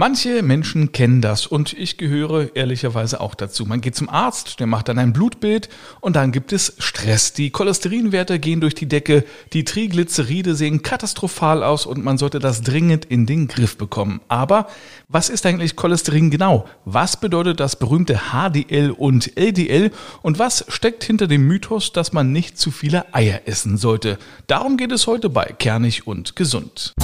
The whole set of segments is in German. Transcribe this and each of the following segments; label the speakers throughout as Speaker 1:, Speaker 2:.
Speaker 1: Manche Menschen kennen das und ich gehöre ehrlicherweise auch dazu. Man geht zum Arzt, der macht dann ein Blutbild und dann gibt es Stress. Die Cholesterinwerte gehen durch die Decke, die Triglyceride sehen katastrophal aus und man sollte das dringend in den Griff bekommen. Aber was ist eigentlich Cholesterin genau? Was bedeutet das berühmte HDL und LDL und was steckt hinter dem Mythos, dass man nicht zu viele Eier essen sollte? Darum geht es heute bei Kernig und Gesund.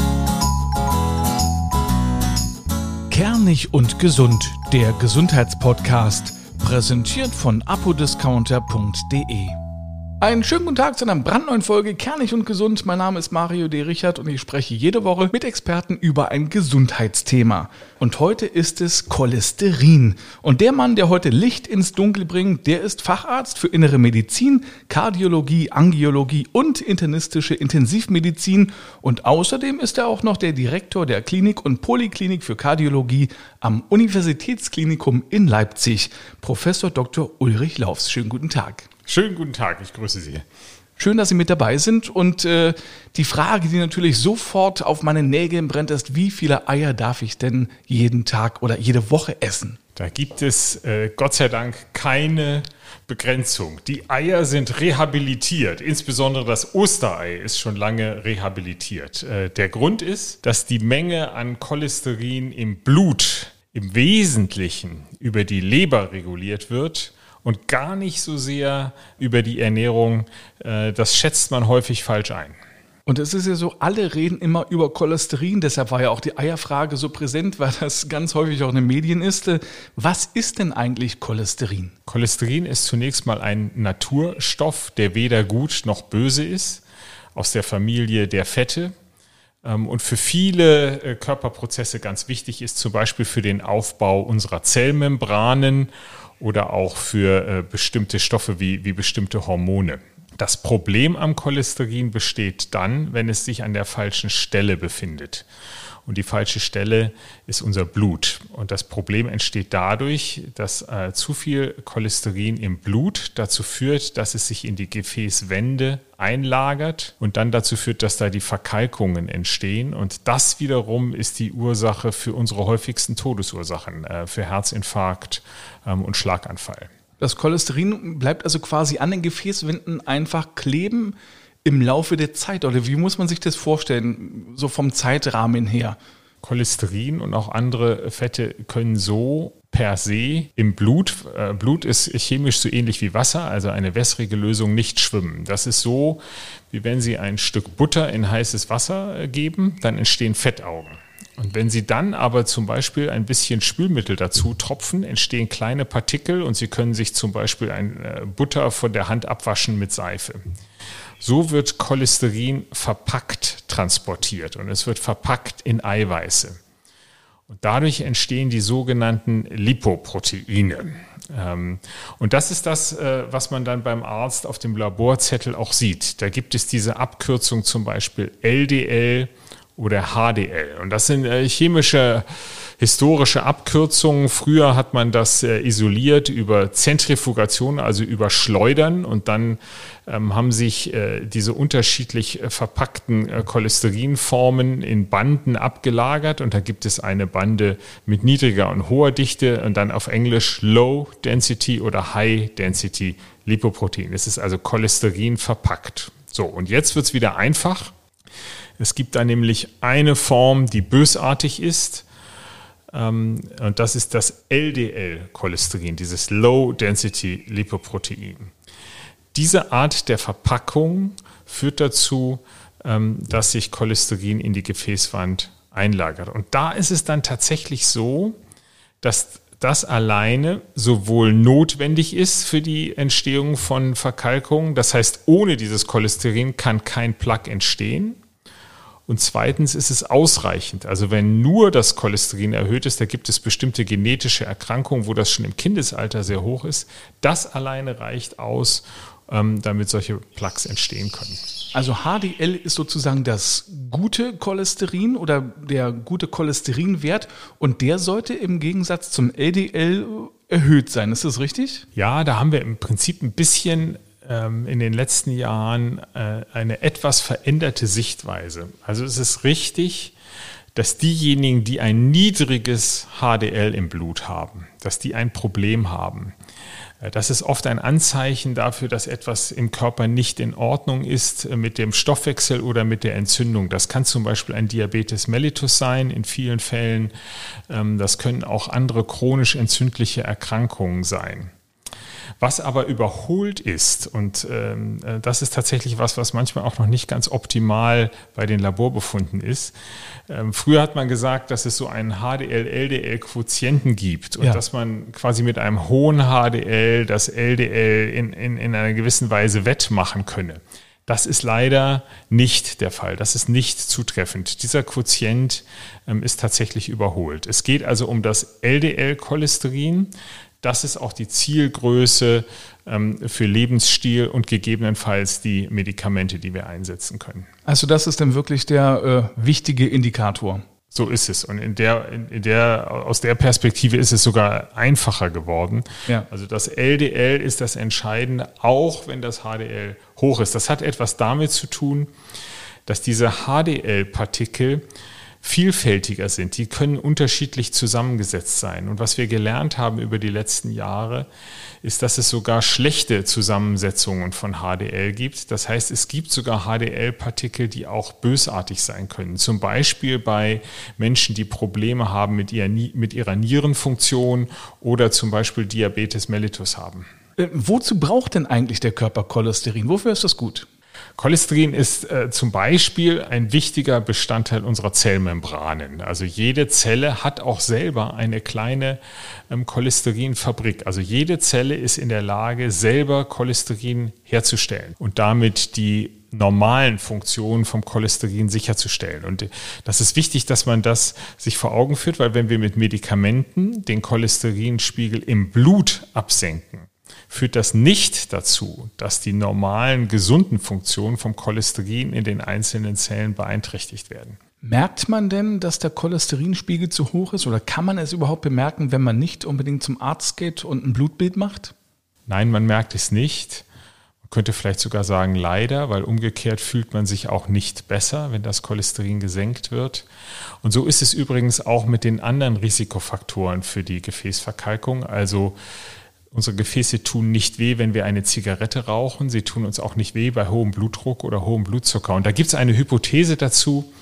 Speaker 1: Kernig und Gesund, der Gesundheitspodcast, präsentiert von apodiscounter.de. Einen schönen guten Tag zu einer brandneuen Folge Kernig und Gesund. Mein Name ist Mario D. Richard und ich spreche jede Woche mit Experten über ein Gesundheitsthema. Und heute ist es Cholesterin. Und der Mann, der heute Licht ins Dunkel bringt, der ist Facharzt für Innere Medizin, Kardiologie, Angiologie und internistische Intensivmedizin. Und außerdem ist er auch noch der Direktor der Klinik und Poliklinik für Kardiologie am Universitätsklinikum in Leipzig, Professor Dr. Ulrich Laufs. Schönen guten Tag.
Speaker 2: Schönen guten Tag, ich grüße Sie.
Speaker 1: Schön, dass Sie mit dabei sind. Und äh, die Frage, die natürlich sofort auf meine Nägel brennt, ist, wie viele Eier darf ich denn jeden Tag oder jede Woche essen?
Speaker 2: Da gibt es äh, Gott sei Dank keine Begrenzung. Die Eier sind rehabilitiert. Insbesondere das Osterei ist schon lange rehabilitiert. Äh, der Grund ist, dass die Menge an Cholesterin im Blut im Wesentlichen über die Leber reguliert wird und gar nicht so sehr über die Ernährung. Äh, das schätzt man häufig falsch ein.
Speaker 1: Und es ist ja so, alle reden immer über Cholesterin, deshalb war ja auch die Eierfrage so präsent, weil das ganz häufig auch in den Medien ist. Was ist denn eigentlich Cholesterin?
Speaker 2: Cholesterin ist zunächst mal ein Naturstoff, der weder gut noch böse ist, aus der Familie der Fette. Ähm, und für viele äh, Körperprozesse ganz wichtig ist, zum Beispiel für den Aufbau unserer Zellmembranen oder auch für äh, bestimmte Stoffe wie, wie bestimmte Hormone. Das Problem am Cholesterin besteht dann, wenn es sich an der falschen Stelle befindet. Und die falsche Stelle ist unser Blut. Und das Problem entsteht dadurch, dass äh, zu viel Cholesterin im Blut dazu führt, dass es sich in die Gefäßwände einlagert und dann dazu führt, dass da die Verkalkungen entstehen. Und das wiederum ist die Ursache für unsere häufigsten Todesursachen, äh, für Herzinfarkt ähm, und Schlaganfall.
Speaker 1: Das Cholesterin bleibt also quasi an den Gefäßwänden einfach kleben im Laufe der Zeit? Oder wie muss man sich das vorstellen, so vom Zeitrahmen her?
Speaker 2: Cholesterin und auch andere Fette können so per se im Blut, äh, Blut ist chemisch so ähnlich wie Wasser, also eine wässrige Lösung, nicht schwimmen. Das ist so, wie wenn Sie ein Stück Butter in heißes Wasser äh, geben, dann entstehen Fettaugen. Und wenn Sie dann aber zum Beispiel ein bisschen Spülmittel dazu tropfen, entstehen kleine Partikel und Sie können sich zum Beispiel ein äh, Butter von der Hand abwaschen mit Seife. So wird Cholesterin verpackt transportiert und es wird verpackt in Eiweiße. Und dadurch entstehen die sogenannten Lipoproteine. Ähm, und das ist das, äh, was man dann beim Arzt auf dem Laborzettel auch sieht. Da gibt es diese Abkürzung zum Beispiel LDL oder HDL. Und das sind äh, chemische historische Abkürzungen. Früher hat man das äh, isoliert über Zentrifugation, also über Schleudern. Und dann ähm, haben sich äh, diese unterschiedlich verpackten Cholesterinformen in Banden abgelagert. Und da gibt es eine Bande mit niedriger und hoher Dichte und dann auf Englisch Low Density oder High Density Lipoprotein. Es ist also Cholesterin verpackt. So, und jetzt wird es wieder einfach. Es gibt da nämlich eine Form, die bösartig ist ähm, und das ist das LDL-Cholesterin, dieses Low-Density Lipoprotein. Diese Art der Verpackung führt dazu, ähm, dass sich Cholesterin in die Gefäßwand einlagert. Und da ist es dann tatsächlich so, dass das alleine sowohl notwendig ist für die Entstehung von Verkalkungen, das heißt, ohne dieses Cholesterin kann kein Plaque entstehen. Und zweitens ist es ausreichend. Also wenn nur das Cholesterin erhöht ist, da gibt es bestimmte genetische Erkrankungen, wo das schon im Kindesalter sehr hoch ist. Das alleine reicht aus, ähm, damit solche Plaques entstehen können.
Speaker 1: Also HDL ist sozusagen das gute Cholesterin oder der gute Cholesterinwert und der sollte im Gegensatz zum LDL erhöht sein. Ist das richtig?
Speaker 2: Ja, da haben wir im Prinzip ein bisschen in den letzten Jahren äh, eine etwas veränderte Sichtweise. Also es ist richtig, dass diejenigen, die ein niedriges HDL im Blut haben, dass die ein Problem haben. Äh, das ist oft ein Anzeichen dafür, dass etwas im Körper nicht in Ordnung ist äh, mit dem Stoffwechsel oder mit der Entzündung. Das kann zum Beispiel ein Diabetes mellitus sein in vielen Fällen. Ähm, das können auch andere chronisch entzündliche Erkrankungen sein. Was aber überholt ist, und ähm, äh, das ist tatsächlich was, was manchmal auch noch nicht ganz optimal bei den Laborbefunden ist. Ähm, früher hat man gesagt, dass es so einen HDL-LDL-Quotienten gibt und ja. dass man quasi mit einem hohen HDL das LDL in, in, in einer gewissen Weise wettmachen könne. Das ist leider nicht der Fall. Das ist nicht zutreffend. Dieser Quotient ähm, ist tatsächlich überholt. Es geht also um das LDL-Cholesterin. Das ist auch die Zielgröße ähm, für Lebensstil und gegebenenfalls die Medikamente, die wir einsetzen können.
Speaker 1: Also das ist dann wirklich der äh, wichtige Indikator.
Speaker 2: So ist es. Und in der, in der, aus der Perspektive ist es sogar einfacher geworden. Ja. Also das LDL ist das Entscheidende, auch wenn das HDL hoch ist. Das hat etwas damit zu tun, dass diese HDL-Partikel vielfältiger sind. Die können unterschiedlich zusammengesetzt sein. Und was wir gelernt haben über die letzten Jahre, ist, dass es sogar schlechte Zusammensetzungen von HDL gibt. Das heißt, es gibt sogar HDL-Partikel, die auch bösartig sein können. Zum Beispiel bei Menschen, die Probleme haben mit, ihrer, mit ihrer Nierenfunktion oder zum Beispiel Diabetes mellitus haben.
Speaker 1: Äh, wozu braucht denn eigentlich der Körper Cholesterin? Wofür ist das gut?
Speaker 2: Cholesterin ist äh, zum Beispiel ein wichtiger Bestandteil unserer Zellmembranen. Also jede Zelle hat auch selber eine kleine ähm, Cholesterinfabrik. Also jede Zelle ist in der Lage, selber Cholesterin herzustellen und damit die normalen Funktionen vom Cholesterin sicherzustellen. Und das ist wichtig, dass man das sich vor Augen führt, weil wenn wir mit Medikamenten den Cholesterinspiegel im Blut absenken, führt das nicht dazu, dass die normalen gesunden Funktionen vom Cholesterin in den einzelnen Zellen beeinträchtigt werden.
Speaker 1: Merkt man denn, dass der Cholesterinspiegel zu hoch ist oder kann man es überhaupt bemerken, wenn man nicht unbedingt zum Arzt geht und ein Blutbild macht?
Speaker 2: Nein, man merkt es nicht. Man könnte vielleicht sogar sagen leider, weil umgekehrt fühlt man sich auch nicht besser, wenn das Cholesterin gesenkt wird. Und so ist es übrigens auch mit den anderen Risikofaktoren für die Gefäßverkalkung, also Unsere Gefäße tun nicht weh, wenn wir eine Zigarette rauchen. Sie tun uns auch nicht weh bei hohem Blutdruck oder hohem Blutzucker. Und da gibt es eine Hypothese dazu,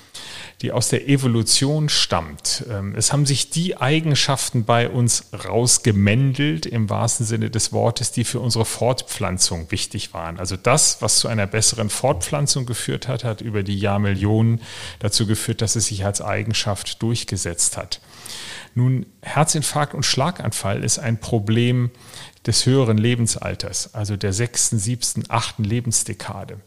Speaker 2: die aus der Evolution stammt. Ähm, es haben sich die Eigenschaften bei uns rausgemändelt, im wahrsten Sinne des Wortes, die für unsere Fortpflanzung wichtig waren. Also das, was zu einer besseren Fortpflanzung geführt hat, hat über die Jahrmillionen dazu geführt, dass es sich als Eigenschaft durchgesetzt hat. Nun, Herzinfarkt und Schlaganfall ist ein Problem des höheren Lebensalters, also der sechsten, siebten, achten Lebensdekade.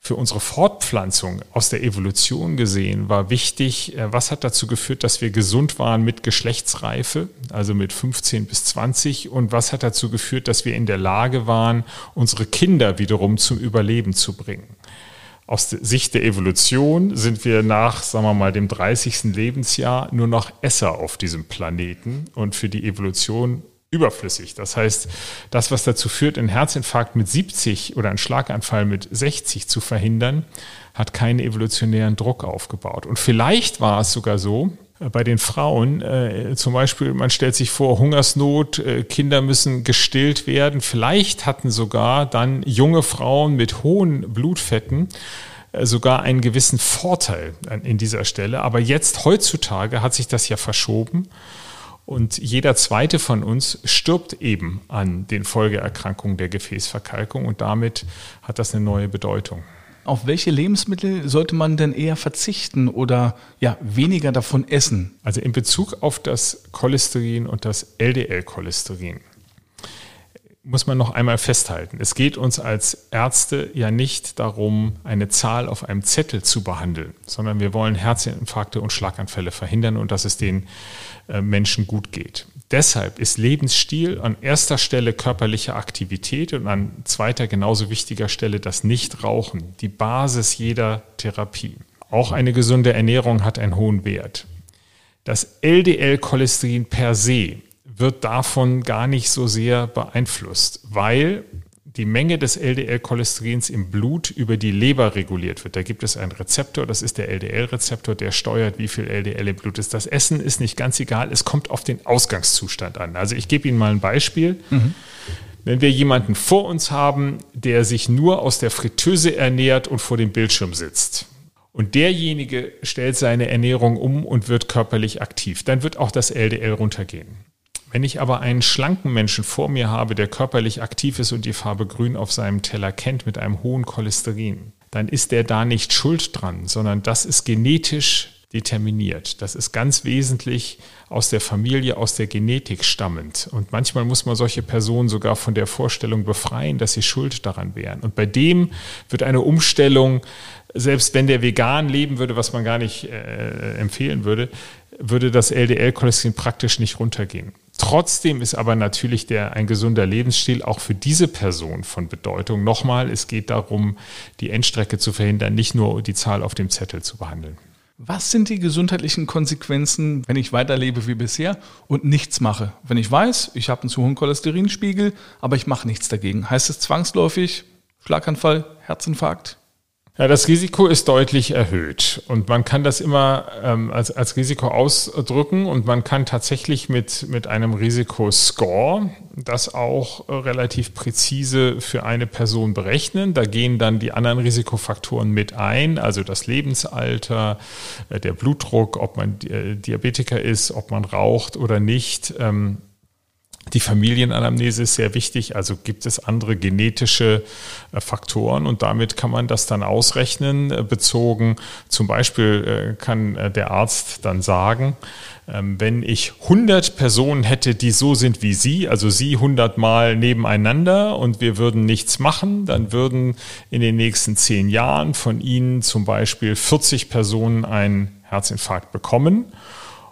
Speaker 2: Für unsere Fortpflanzung aus der Evolution gesehen war wichtig, äh, was hat dazu geführt, dass wir gesund waren mit Geschlechtsreife, also mit 15 bis 20, und was hat dazu geführt, dass wir in der Lage waren, unsere Kinder wiederum zum Überleben zu bringen aus Sicht der Evolution sind wir nach, sagen wir mal, dem 30. Lebensjahr nur noch Esser auf diesem Planeten und für die Evolution überflüssig. Das heißt, das, was dazu führt, einen Herzinfarkt mit 70 oder einen Schlaganfall mit 60 zu verhindern, hat keinen evolutionären Druck aufgebaut. Und vielleicht war es sogar so, bei den Frauen, äh, zum Beispiel, man stellt sich vor, Hungersnot, äh, Kinder müssen gestillt werden. Vielleicht hatten sogar dann junge Frauen mit hohen Blutfetten äh, sogar einen gewissen Vorteil in dieser Stelle. Aber jetzt, heutzutage, hat sich das ja verschoben. Und jeder zweite von uns stirbt eben an den Folgeerkrankungen der Gefäßverkalkung und damit hat das eine neue Bedeutung.
Speaker 1: Auf welche Lebensmittel sollte man denn eher verzichten oder ja, weniger davon essen?
Speaker 2: Also in Bezug auf das Cholesterin und das LDL-Cholesterin muss man noch einmal festhalten. Es geht uns als Ärzte ja nicht darum, eine Zahl auf einem Zettel zu behandeln, sondern wir wollen Herzinfarkte und Schlaganfälle verhindern und dass es den äh, Menschen gut geht. Deshalb ist Lebensstil an erster Stelle körperliche Aktivität und an zweiter genauso wichtiger Stelle das Nichtrauchen, die Basis jeder Therapie. Auch eine gesunde Ernährung hat einen hohen Wert. Das LDL-Cholesterin per se wird davon gar nicht so sehr beeinflusst, weil die Menge des LDL-Cholesterins im Blut über die Leber reguliert wird. Da gibt es einen Rezeptor, das ist der LDL-Rezeptor, der steuert, wie viel LDL im Blut ist. Das Essen ist nicht ganz egal, es kommt auf den Ausgangszustand an. Also ich gebe Ihnen mal ein Beispiel. Mhm. Wenn wir jemanden vor uns haben, der sich nur aus der Fritteuse ernährt und vor dem Bildschirm sitzt, und derjenige stellt seine Ernährung um und wird körperlich aktiv, dann wird auch das LDL runtergehen. Wenn ich aber einen schlanken Menschen vor mir habe, der körperlich aktiv ist und die Farbe grün auf seinem Teller kennt mit einem hohen Cholesterin, dann ist der da nicht schuld dran, sondern das ist genetisch determiniert. Das ist ganz wesentlich aus der Familie, aus der Genetik stammend. Und manchmal muss man solche Personen sogar von der Vorstellung befreien, dass sie schuld daran wären. Und bei dem wird eine Umstellung, selbst wenn der vegan leben würde, was man gar nicht äh, empfehlen würde, würde das LDL-Cholesterin praktisch nicht runtergehen. Trotzdem ist aber natürlich der, ein gesunder Lebensstil auch für diese Person von Bedeutung. Nochmal, es geht darum, die Endstrecke zu verhindern, nicht nur die Zahl auf dem Zettel zu behandeln.
Speaker 1: Was sind die gesundheitlichen Konsequenzen, wenn ich weiterlebe wie bisher und nichts mache? Wenn ich weiß, ich habe einen zu hohen Cholesterinspiegel, aber ich mache nichts dagegen. Heißt es zwangsläufig Schlaganfall, Herzinfarkt?
Speaker 2: Ja, das Risiko ist deutlich erhöht und man kann das immer ähm, als, als Risiko ausdrücken und man kann tatsächlich mit, mit einem Risikoscore das auch äh, relativ präzise für eine Person berechnen. Da gehen dann die anderen Risikofaktoren mit ein, also das Lebensalter, äh, der Blutdruck, ob man äh, Diabetiker ist, ob man raucht oder nicht. Ähm, die Familienanamnese ist sehr wichtig, also gibt es andere genetische äh, Faktoren und damit kann man das dann ausrechnen, äh, bezogen zum Beispiel äh, kann der Arzt dann sagen, ähm, wenn ich 100 Personen hätte, die so sind wie Sie, also Sie 100 Mal nebeneinander und wir würden nichts machen, dann würden in den nächsten zehn Jahren von Ihnen zum Beispiel 40 Personen einen Herzinfarkt bekommen.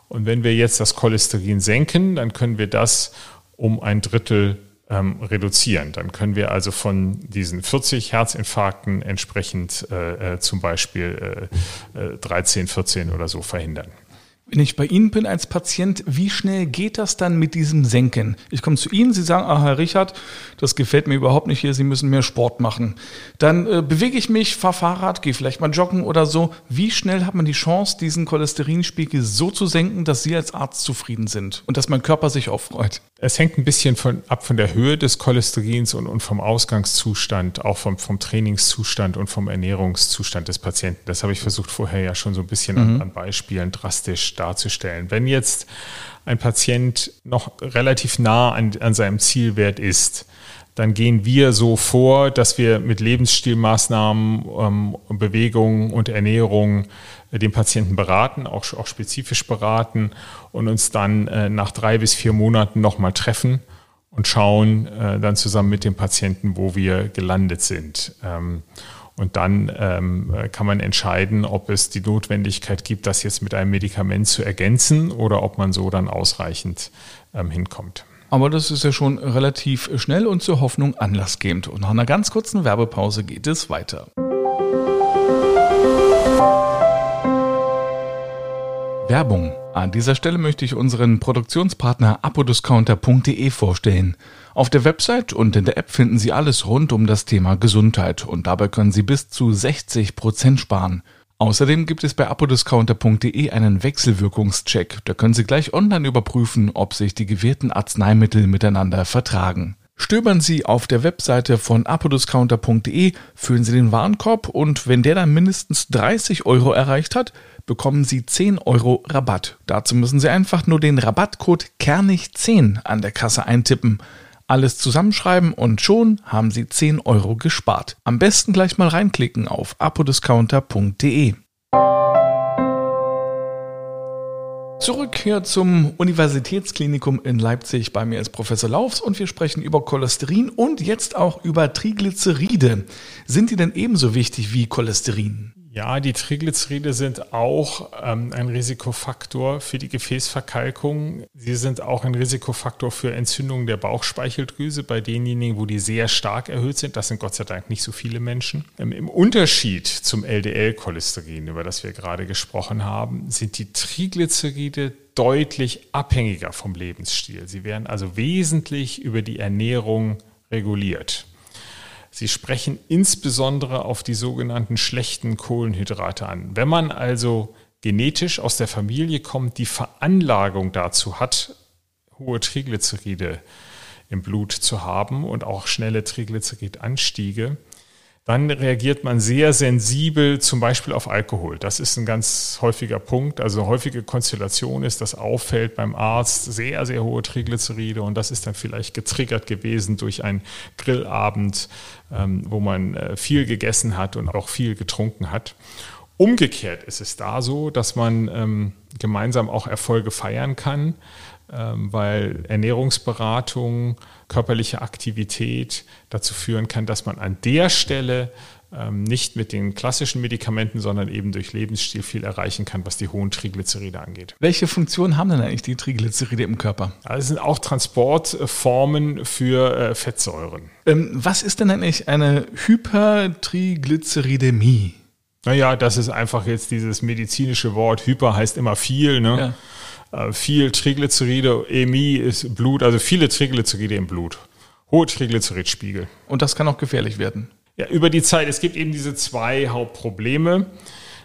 Speaker 2: Und wenn wir jetzt das Cholesterin senken, dann können wir das um ein Drittel ähm, reduzieren. Dann können wir also von diesen 40 Herzinfarkten entsprechend äh, äh, zum Beispiel äh, 13, äh, 14 oder so verhindern.
Speaker 1: Wenn ich bei Ihnen bin als Patient, wie schnell geht das dann mit diesem Senken? Ich komme zu Ihnen, Sie sagen, ah, Herr Richard, das gefällt mir überhaupt nicht hier, Sie müssen mehr Sport machen. Dann äh, bewege ich mich, fahre Fahrrad, gehe vielleicht mal joggen oder so. Wie schnell hat man die Chance, diesen Cholesterinspiegel so zu senken, dass Sie als Arzt zufrieden sind und dass mein Körper sich auch freut?
Speaker 2: Es hängt ein bisschen von, ab von der Höhe des Cholesterins und, und vom Ausgangszustand, auch vom, vom Trainingszustand und vom Ernährungszustand des Patienten. Das habe ich versucht vorher ja schon so ein bisschen mhm. an, an Beispielen drastisch darzustellen. Wenn jetzt ein Patient noch relativ nah an, an seinem Zielwert ist, dann gehen wir so vor, dass wir mit Lebensstilmaßnahmen, ähm, Bewegung und Ernährung äh, den Patienten beraten, auch, auch spezifisch beraten und uns dann äh, nach drei bis vier Monaten nochmal treffen und schauen äh, dann zusammen mit dem Patienten, wo wir gelandet sind. Ähm, und dann ähm, kann man entscheiden, ob es die Notwendigkeit gibt, das jetzt mit einem Medikament zu ergänzen oder ob man so dann ausreichend ähm, hinkommt.
Speaker 1: Aber das ist ja schon relativ schnell und zur Hoffnung anlassgebend. Und nach einer ganz kurzen Werbepause geht es weiter. Werbung. An dieser Stelle möchte ich unseren Produktionspartner apodiscounter.de vorstellen. Auf der Website und in der App finden Sie alles rund um das Thema Gesundheit und dabei können Sie bis zu 60 Prozent sparen. Außerdem gibt es bei apodiscounter.de einen Wechselwirkungscheck. Da können Sie gleich online überprüfen, ob sich die gewährten Arzneimittel miteinander vertragen. Stöbern Sie auf der Webseite von apodiscounter.de, füllen Sie den Warenkorb und wenn der dann mindestens 30 Euro erreicht hat, bekommen Sie 10 Euro Rabatt. Dazu müssen Sie einfach nur den Rabattcode Kernig10 an der Kasse eintippen. Alles zusammenschreiben und schon haben Sie 10 Euro gespart. Am besten gleich mal reinklicken auf apodiscounter.de. Zurück hier zum Universitätsklinikum in Leipzig. Bei mir ist Professor Laufs und wir sprechen über Cholesterin und jetzt auch über Triglyceride. Sind die denn ebenso wichtig wie Cholesterin?
Speaker 2: Ja, die Triglyceride sind auch ähm, ein Risikofaktor für die Gefäßverkalkung. Sie sind auch ein Risikofaktor für Entzündungen der Bauchspeicheldrüse bei denjenigen, wo die sehr stark erhöht sind. Das sind Gott sei Dank nicht so viele Menschen. Ähm, Im Unterschied zum LDL-Cholesterin, über das wir gerade gesprochen haben, sind die Triglyceride deutlich abhängiger vom Lebensstil. Sie werden also wesentlich über die Ernährung reguliert. Sie sprechen insbesondere auf die sogenannten schlechten Kohlenhydrate an. Wenn man also genetisch aus der Familie kommt, die Veranlagung dazu hat, hohe Triglyceride im Blut zu haben und auch schnelle Triglyceridanstiege, dann reagiert man sehr sensibel zum Beispiel auf Alkohol. Das ist ein ganz häufiger Punkt. Also häufige Konstellation ist, dass auffällt beim Arzt sehr, sehr hohe Triglyceride und das ist dann vielleicht getriggert gewesen durch einen Grillabend, ähm, wo man äh, viel gegessen hat und auch viel getrunken hat. Umgekehrt ist es da so, dass man ähm, gemeinsam auch Erfolge feiern kann, weil Ernährungsberatung, körperliche Aktivität dazu führen kann, dass man an der Stelle ähm, nicht mit den klassischen Medikamenten, sondern eben durch Lebensstil viel erreichen kann, was die hohen Triglyceride angeht.
Speaker 1: Welche Funktion haben denn eigentlich die Triglyceride im Körper?
Speaker 2: Das sind auch Transportformen für äh, Fettsäuren.
Speaker 1: Ähm, was ist denn eigentlich eine Hypertriglyceridämie?
Speaker 2: Naja, das ist einfach jetzt dieses medizinische Wort. Hyper heißt immer viel. Ne? Ja. Äh, viel Triglyceride, EMI ist Blut, also viele Triglyceride im Blut. Hohe Triglyceridspiegel.
Speaker 1: Und das kann auch gefährlich werden.
Speaker 2: Ja, über die Zeit. Es gibt eben diese zwei Hauptprobleme.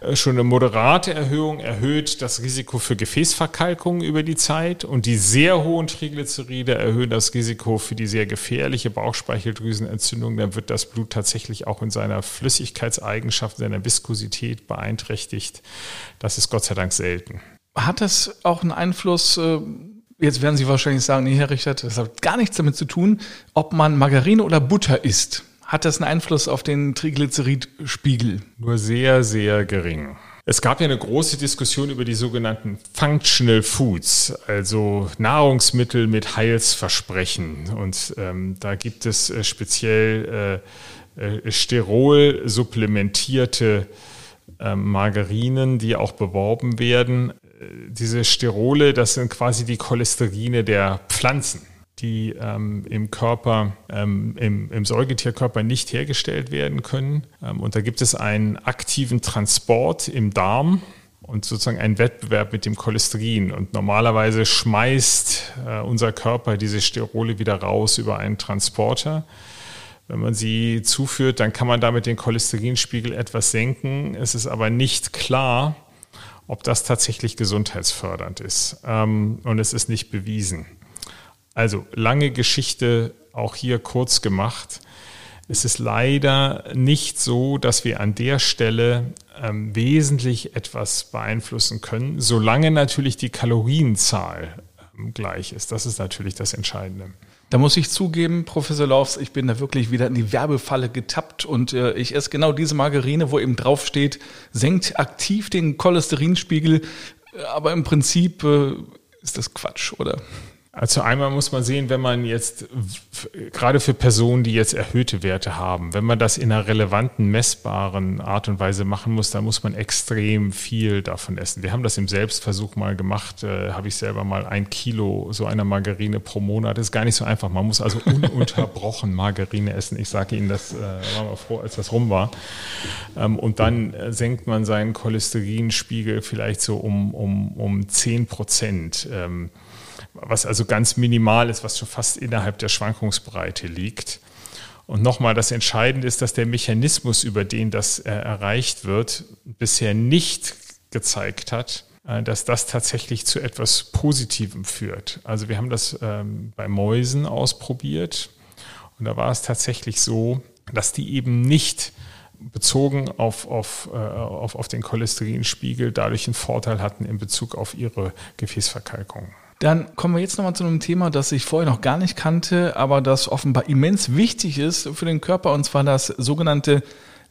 Speaker 2: Äh, schon eine moderate Erhöhung erhöht das Risiko für Gefäßverkalkung über die Zeit und die sehr hohen Triglyceride erhöhen das Risiko für die sehr gefährliche Bauchspeicheldrüsenentzündung. Dann wird das Blut tatsächlich auch in seiner Flüssigkeitseigenschaft, seiner Viskosität beeinträchtigt. Das ist Gott sei Dank selten.
Speaker 1: Hat das auch einen Einfluss, äh, jetzt werden Sie wahrscheinlich sagen, nee, Herr Richard, das hat gar nichts damit zu tun, ob man Margarine oder Butter isst. Hat das einen Einfluss auf den Triglyceridspiegel?
Speaker 2: Nur sehr, sehr gering. Es gab ja eine große Diskussion über die sogenannten Functional Foods, also Nahrungsmittel mit Heilsversprechen. Und ähm, da gibt es äh, speziell äh, äh, Sterol supplementierte äh, Margarinen, die auch beworben werden diese Sterole, das sind quasi die Cholesterine der Pflanzen, die ähm, im Körper, ähm, im, im, Säugetierkörper nicht hergestellt werden können. Ähm, und da gibt es einen aktiven Transport im Darm und sozusagen einen Wettbewerb mit dem Cholesterin. Und normalerweise schmeißt äh, unser Körper diese Sterole wieder raus über einen Transporter. Wenn man sie zuführt, dann kann man damit den Cholesterinspiegel etwas senken. Es ist aber nicht klar, ob das tatsächlich gesundheitsfördernd ist. Ähm, und es ist nicht bewiesen. Also lange Geschichte, auch hier kurz gemacht. Es ist leider nicht so, dass wir an der Stelle ähm, wesentlich etwas beeinflussen können, solange natürlich die Kalorienzahl ähm, gleich ist. Das ist natürlich das Entscheidende.
Speaker 1: Da muss ich zugeben, Professor Laufs, ich bin da wirklich wieder in die Werbefalle getappt und äh, ich esse genau diese Margarine, wo eben drauf steht, senkt aktiv den Cholesterinspiegel, aber im Prinzip äh, ist das Quatsch, oder?
Speaker 2: Also einmal muss man sehen, wenn man jetzt, gerade für Personen, die jetzt erhöhte Werte haben, wenn man das in einer relevanten, messbaren Art und Weise machen muss, dann muss man extrem viel davon essen. Wir haben das im Selbstversuch mal gemacht, äh, habe ich selber mal ein Kilo so einer Margarine pro Monat. Das ist gar nicht so einfach. Man muss also ununterbrochen Margarine essen. Ich sage Ihnen, das äh, war mal froh, als das rum war. Ähm, und dann äh, senkt man seinen Cholesterinspiegel vielleicht so um, um, um 10 Prozent. Ähm, was also ganz minimal ist, was schon fast innerhalb der Schwankungsbreite liegt. Und nochmal, das Entscheidende ist, dass der Mechanismus, über den das äh, erreicht wird, bisher nicht gezeigt hat, äh, dass das tatsächlich zu etwas Positivem führt. Also wir haben das ähm, bei Mäusen ausprobiert und da war es tatsächlich so, dass die eben nicht bezogen auf, auf, äh, auf, auf den Cholesterinspiegel dadurch einen Vorteil hatten in Bezug auf ihre Gefäßverkalkung.
Speaker 1: Dann kommen wir jetzt nochmal zu einem Thema, das ich vorher noch gar nicht kannte, aber das offenbar immens wichtig ist für den Körper, und zwar das sogenannte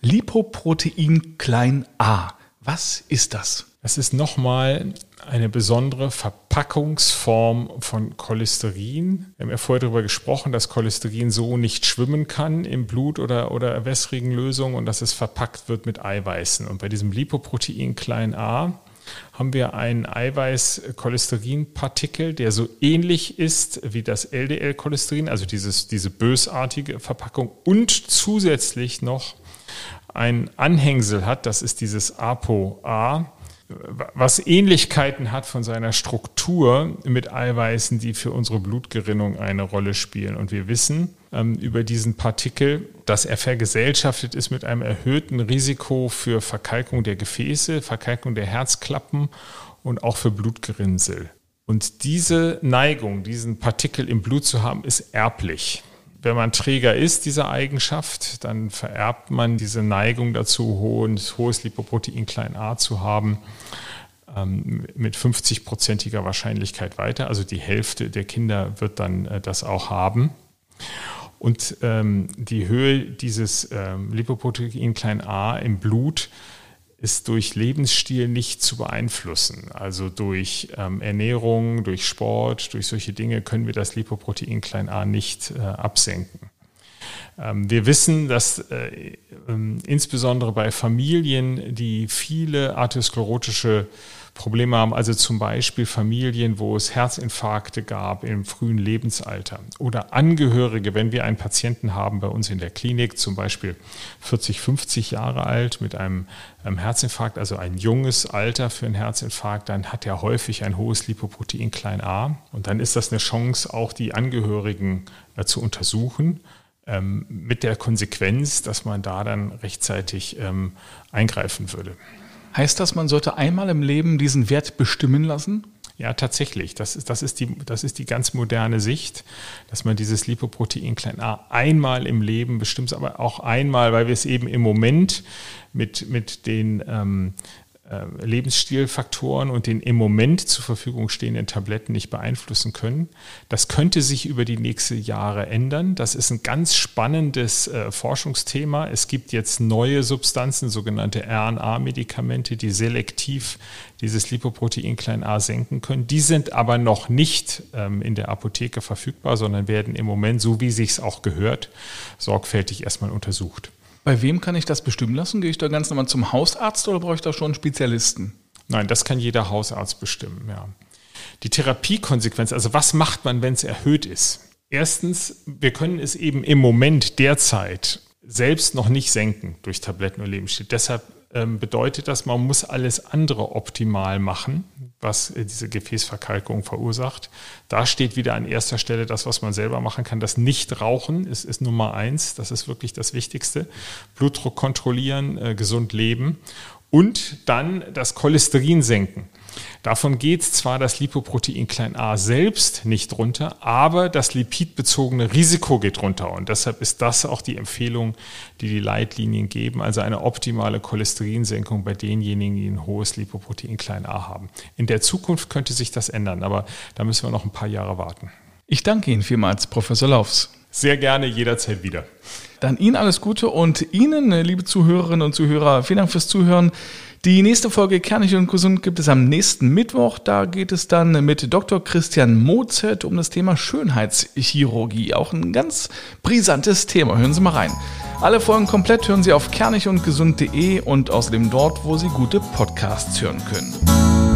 Speaker 1: Lipoprotein klein a. Was ist das?
Speaker 2: Das ist nochmal eine besondere Verpackungsform von Cholesterin. Wir haben ja vorher darüber gesprochen, dass Cholesterin so nicht schwimmen kann im Blut oder, oder wässrigen Lösungen und dass es verpackt wird mit Eiweißen. Und bei diesem Lipoprotein klein a haben wir einen Eiweiß-Cholesterin-Partikel, der so ähnlich ist wie das LDL-Cholesterin, also dieses, diese bösartige Verpackung und zusätzlich noch ein Anhängsel hat, das ist dieses ApoA, was Ähnlichkeiten hat von seiner Struktur mit Eiweißen, die für unsere Blutgerinnung eine Rolle spielen. Und wir wissen, ähm, über diesen Partikel, dass er vergesellschaftet ist mit einem erhöhten Risiko für Verkalkung der Gefäße, Verkalkung der Herzklappen und auch für Blutgerinnsel. Und diese Neigung, diesen Partikel im Blut zu haben, ist erblich. Wenn man Träger ist dieser Eigenschaft, dann vererbt man diese Neigung dazu, hohes, hohes Lipoprotein klein a zu haben ähm, mit 50-prozentiger Wahrscheinlichkeit weiter. Also die Hälfte der Kinder wird dann äh, das auch haben. Und ähm, die Höhe dieses ähm, Lipoprotein klein a im Blut ist durch Lebensstil nicht zu beeinflussen. Also durch ähm, Ernährung, durch Sport, durch solche Dinge können wir das Lipoprotein klein a nicht äh, absenken. Ähm, wir wissen, dass äh, äh, insbesondere bei Familien, die viele arteriosklerotische Probleme haben, also zum Beispiel Familien, wo es Herzinfarkte gab im frühen Lebensalter. Oder Angehörige, wenn wir einen Patienten haben bei uns in der Klinik, zum Beispiel 40, 50 Jahre alt mit einem, Herzinfarkt, also ein junges Alter für einen Herzinfarkt, dann hat er häufig ein hohes Lipoprotein klein a. Und dann ist das eine Chance, auch die Angehörigen äh, zu untersuchen ähm, mit der Konsequenz, dass man da dann rechtzeitig ähm, eingreifen würde.
Speaker 1: Heißt das, man sollte einmal im Leben diesen Wert bestimmen lassen?
Speaker 2: Ja, tatsächlich. Das ist, das, ist die, das ist die ganz moderne Sicht, dass man dieses Lipoprotein klein a einmal im Leben bestimmt, aber auch einmal, weil wir es eben im Moment mit, mit den ähm, äh, Lebensstilfaktoren und den im Moment zur Verfügung stehenden Tabletten nicht beeinflussen können. Das könnte sich über die nächsten Jahre ändern. Das ist ein ganz spannendes äh, Forschungsthema. Es gibt jetzt neue Substanzen, sogenannte RNA-Medikamente, die selektiv dieses Lipoprotein klein a senken können. Die sind aber noch nicht ähm, in der Apotheke verfügbar, sondern werden im Moment, so wie sich es auch gehört, sorgfältig erstmal untersucht.
Speaker 1: Bei wem kann ich das bestimmen lassen? Gehe ich da ganz normal zum Hausarzt oder brauche ich da schon einen Spezialisten?
Speaker 2: Nein, das kann jeder Hausarzt bestimmen, ja. Die Therapiekonsequenz, also was macht man, wenn es erhöht ist? Erstens, wir können es eben im Moment derzeit selbst noch nicht senken durch Tabletten und Lebensstil. Deshalb ähm, bedeutet das, man muss alles andere optimal machen, was äh, diese Gefäßverkalkung verursacht. Da steht wieder an erster Stelle das, was man selber machen kann. Das Nichtrauchen ist, ist Nummer eins. Das ist wirklich das Wichtigste. Blutdruck kontrollieren, äh, gesund leben und dann das Cholesterin senken. Davon geht zwar das Lipoprotein klein a selbst nicht runter, aber das lipidbezogene Risiko geht runter. Und deshalb ist das auch die Empfehlung, die die Leitlinien geben, also eine optimale Cholesterinsenkung bei denjenigen, die ein hohes Lipoprotein klein a haben. In der Zukunft könnte sich das ändern, aber da müssen wir noch ein paar Jahre warten.
Speaker 1: Ich danke Ihnen vielmals, Professor Laufs.
Speaker 2: Sehr gerne, jederzeit wieder.
Speaker 1: Dann Ihnen alles Gute und Ihnen, liebe Zuhörerinnen und Zuhörer, vielen Dank fürs Zuhören. Die nächste Folge Kernig und Gesund gibt es am nächsten Mittwoch. Da geht es dann mit Dr. Christian Mozert um das Thema Schönheitschirurgie. Auch ein ganz brisantes Thema. Hören Sie mal rein. Alle Folgen komplett hören Sie auf kernigundgesund.de und außerdem dort, wo Sie gute Podcasts hören können.